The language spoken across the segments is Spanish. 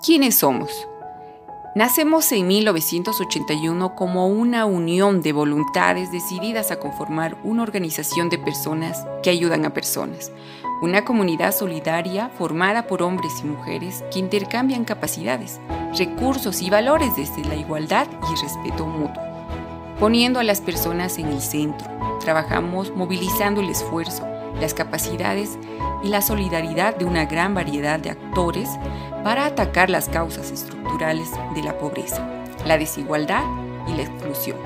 ¿Quiénes somos? Nacemos en 1981 como una unión de voluntades decididas a conformar una organización de personas que ayudan a personas, una comunidad solidaria formada por hombres y mujeres que intercambian capacidades, recursos y valores desde la igualdad y respeto mutuo, poniendo a las personas en el centro. Trabajamos movilizando el esfuerzo, las capacidades y la solidaridad de una gran variedad de actores para atacar las causas estructurales de la pobreza, la desigualdad y la exclusión.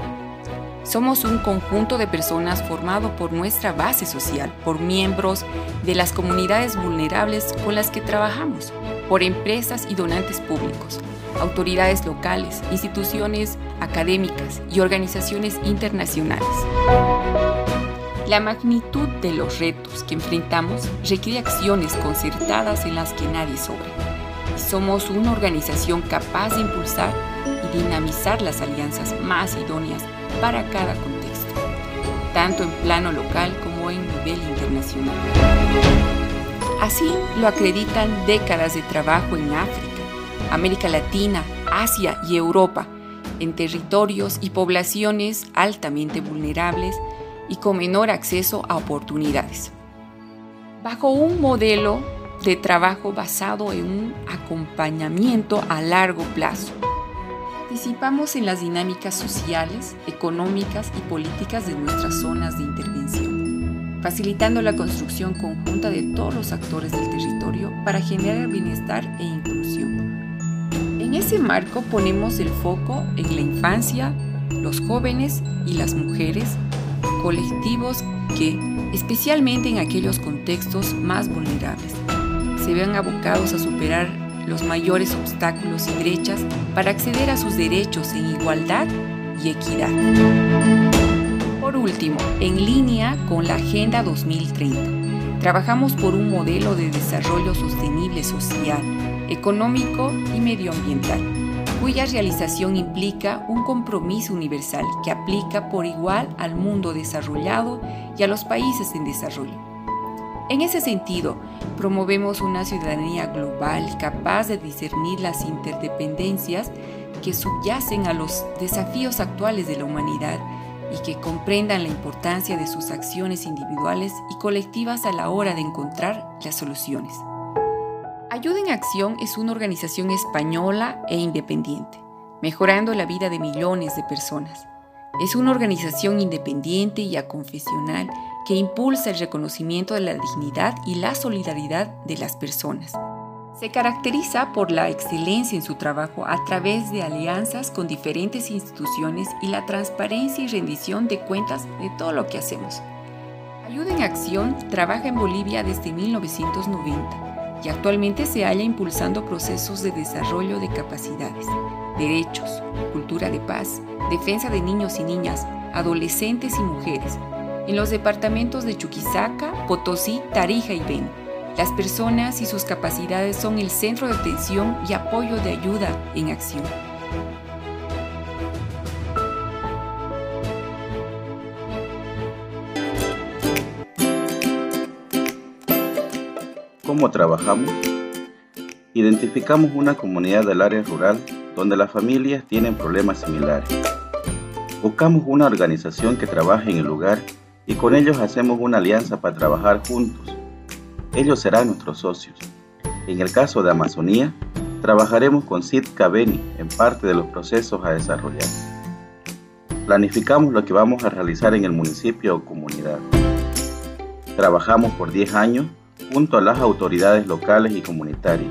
Somos un conjunto de personas formado por nuestra base social, por miembros de las comunidades vulnerables con las que trabajamos, por empresas y donantes públicos, autoridades locales, instituciones académicas y organizaciones internacionales. La magnitud de los retos que enfrentamos requiere acciones concertadas en las que nadie sobra. Somos una organización capaz de impulsar y dinamizar las alianzas más idóneas para cada contexto, tanto en plano local como en nivel internacional. Así lo acreditan décadas de trabajo en África, América Latina, Asia y Europa, en territorios y poblaciones altamente vulnerables y con menor acceso a oportunidades. Bajo un modelo de trabajo basado en un acompañamiento a largo plazo. Participamos en las dinámicas sociales, económicas y políticas de nuestras zonas de intervención, facilitando la construcción conjunta de todos los actores del territorio para generar bienestar e inclusión. En ese marco ponemos el foco en la infancia, los jóvenes y las mujeres colectivos que, especialmente en aquellos contextos más vulnerables, se vean abocados a superar los mayores obstáculos y brechas para acceder a sus derechos en igualdad y equidad. Por último, en línea con la Agenda 2030, trabajamos por un modelo de desarrollo sostenible social, económico y medioambiental cuya realización implica un compromiso universal que aplica por igual al mundo desarrollado y a los países en desarrollo. En ese sentido, promovemos una ciudadanía global capaz de discernir las interdependencias que subyacen a los desafíos actuales de la humanidad y que comprendan la importancia de sus acciones individuales y colectivas a la hora de encontrar las soluciones. Ayuda en Acción es una organización española e independiente, mejorando la vida de millones de personas. Es una organización independiente y aconfesional que impulsa el reconocimiento de la dignidad y la solidaridad de las personas. Se caracteriza por la excelencia en su trabajo a través de alianzas con diferentes instituciones y la transparencia y rendición de cuentas de todo lo que hacemos. Ayuda en Acción trabaja en Bolivia desde 1990 y actualmente se halla impulsando procesos de desarrollo de capacidades, derechos, cultura de paz, defensa de niños y niñas, adolescentes y mujeres, en los departamentos de Chuquisaca, Potosí, Tarija y Beni. Las personas y sus capacidades son el centro de atención y apoyo de ayuda en acción. cómo trabajamos, identificamos una comunidad del área rural donde las familias tienen problemas similares. Buscamos una organización que trabaje en el lugar y con ellos hacemos una alianza para trabajar juntos. Ellos serán nuestros socios. En el caso de Amazonía, trabajaremos con Sid Caveni en parte de los procesos a desarrollar. Planificamos lo que vamos a realizar en el municipio o comunidad. Trabajamos por 10 años junto a las autoridades locales y comunitarias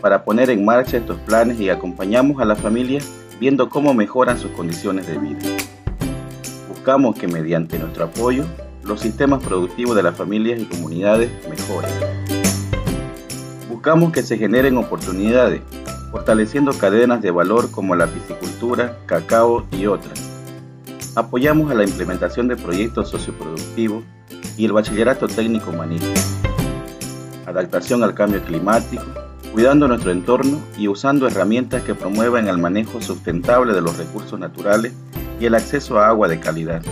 para poner en marcha estos planes y acompañamos a las familias viendo cómo mejoran sus condiciones de vida. Buscamos que mediante nuestro apoyo los sistemas productivos de las familias y comunidades mejoren. Buscamos que se generen oportunidades, fortaleciendo cadenas de valor como la piscicultura, cacao y otras. Apoyamos a la implementación de proyectos socioproductivos y el bachillerato técnico humanista adaptación al cambio climático, cuidando nuestro entorno y usando herramientas que promuevan el manejo sustentable de los recursos naturales y el acceso a agua de calidad.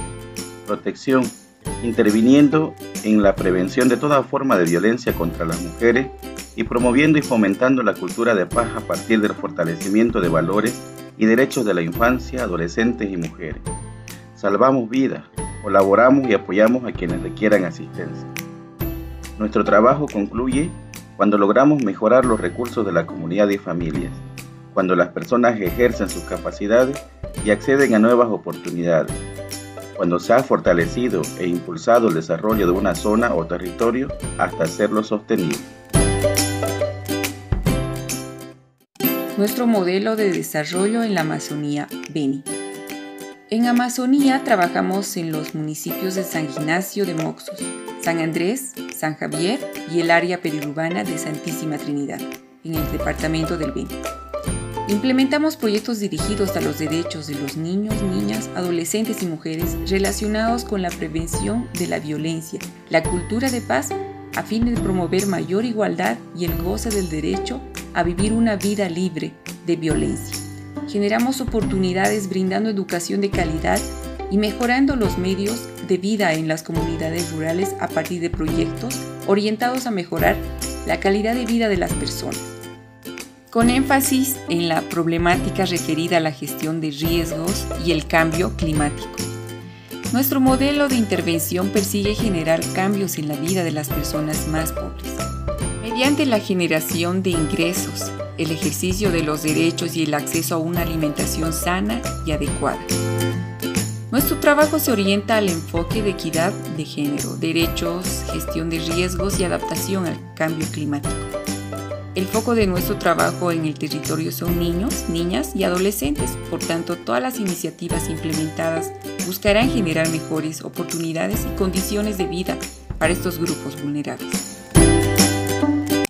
Protección, interviniendo en la prevención de toda forma de violencia contra las mujeres y promoviendo y fomentando la cultura de paz a partir del fortalecimiento de valores y derechos de la infancia, adolescentes y mujeres. Salvamos vidas, colaboramos y apoyamos a quienes requieran asistencia. Nuestro trabajo concluye cuando logramos mejorar los recursos de la comunidad y familias, cuando las personas ejercen sus capacidades y acceden a nuevas oportunidades, cuando se ha fortalecido e impulsado el desarrollo de una zona o territorio hasta hacerlo sostenible. Nuestro modelo de desarrollo en la Amazonía, Beni. En Amazonía trabajamos en los municipios de San Ignacio de Moxos, San Andrés, San Javier y el área periurbana de Santísima Trinidad, en el departamento del Beni. Implementamos proyectos dirigidos a los derechos de los niños, niñas, adolescentes y mujeres relacionados con la prevención de la violencia, la cultura de paz, a fin de promover mayor igualdad y el goce del derecho a vivir una vida libre de violencia. Generamos oportunidades brindando educación de calidad y mejorando los medios de vida en las comunidades rurales a partir de proyectos orientados a mejorar la calidad de vida de las personas con énfasis en la problemática referida a la gestión de riesgos y el cambio climático. Nuestro modelo de intervención persigue generar cambios en la vida de las personas más pobres, mediante la generación de ingresos, el ejercicio de los derechos y el acceso a una alimentación sana y adecuada. Nuestro trabajo se orienta al enfoque de equidad de género, derechos, gestión de riesgos y adaptación al cambio climático. El foco de nuestro trabajo en el territorio son niños, niñas y adolescentes, por tanto todas las iniciativas implementadas buscarán generar mejores oportunidades y condiciones de vida para estos grupos vulnerables.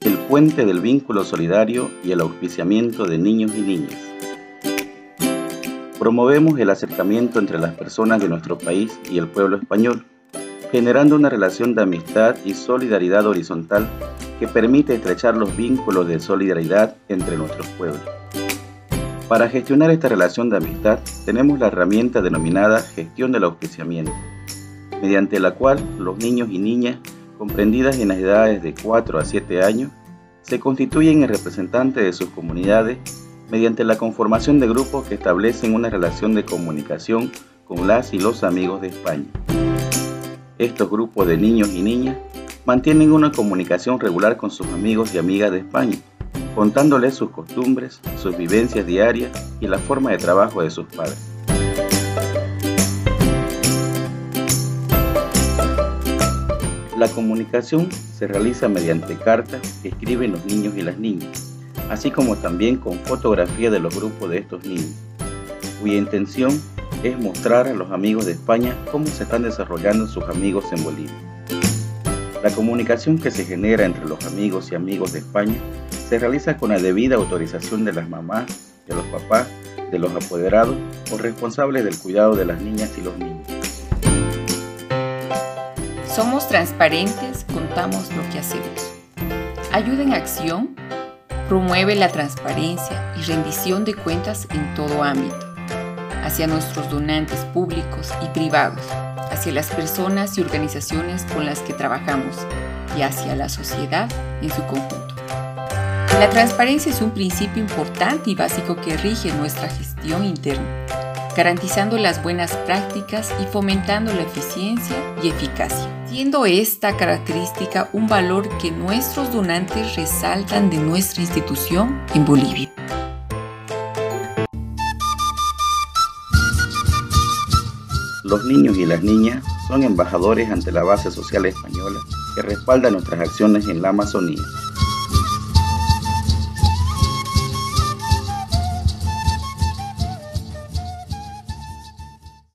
El puente del vínculo solidario y el auspiciamiento de niños y niñas. Promovemos el acercamiento entre las personas de nuestro país y el pueblo español, generando una relación de amistad y solidaridad horizontal que permite estrechar los vínculos de solidaridad entre nuestros pueblos. Para gestionar esta relación de amistad tenemos la herramienta denominada gestión del auspiciamiento, mediante la cual los niños y niñas comprendidas en las edades de 4 a 7 años se constituyen en representantes de sus comunidades mediante la conformación de grupos que establecen una relación de comunicación con las y los amigos de España. Estos grupos de niños y niñas mantienen una comunicación regular con sus amigos y amigas de España, contándoles sus costumbres, sus vivencias diarias y la forma de trabajo de sus padres. La comunicación se realiza mediante cartas que escriben los niños y las niñas, así como también con fotografía de los grupos de estos niños, cuya intención es mostrar a los amigos de España cómo se están desarrollando sus amigos en Bolivia. La comunicación que se genera entre los amigos y amigos de España se realiza con la debida autorización de las mamás, de los papás, de los apoderados o responsables del cuidado de las niñas y los niños. Somos transparentes, contamos lo que hacemos. Ayuda en acción promueve la transparencia y rendición de cuentas en todo ámbito, hacia nuestros donantes públicos y privados hacia las personas y organizaciones con las que trabajamos y hacia la sociedad en su conjunto. La transparencia es un principio importante y básico que rige nuestra gestión interna, garantizando las buenas prácticas y fomentando la eficiencia y eficacia, siendo esta característica un valor que nuestros donantes resaltan de nuestra institución en Bolivia. Los niños y las niñas son embajadores ante la base social española que respalda nuestras acciones en la Amazonía.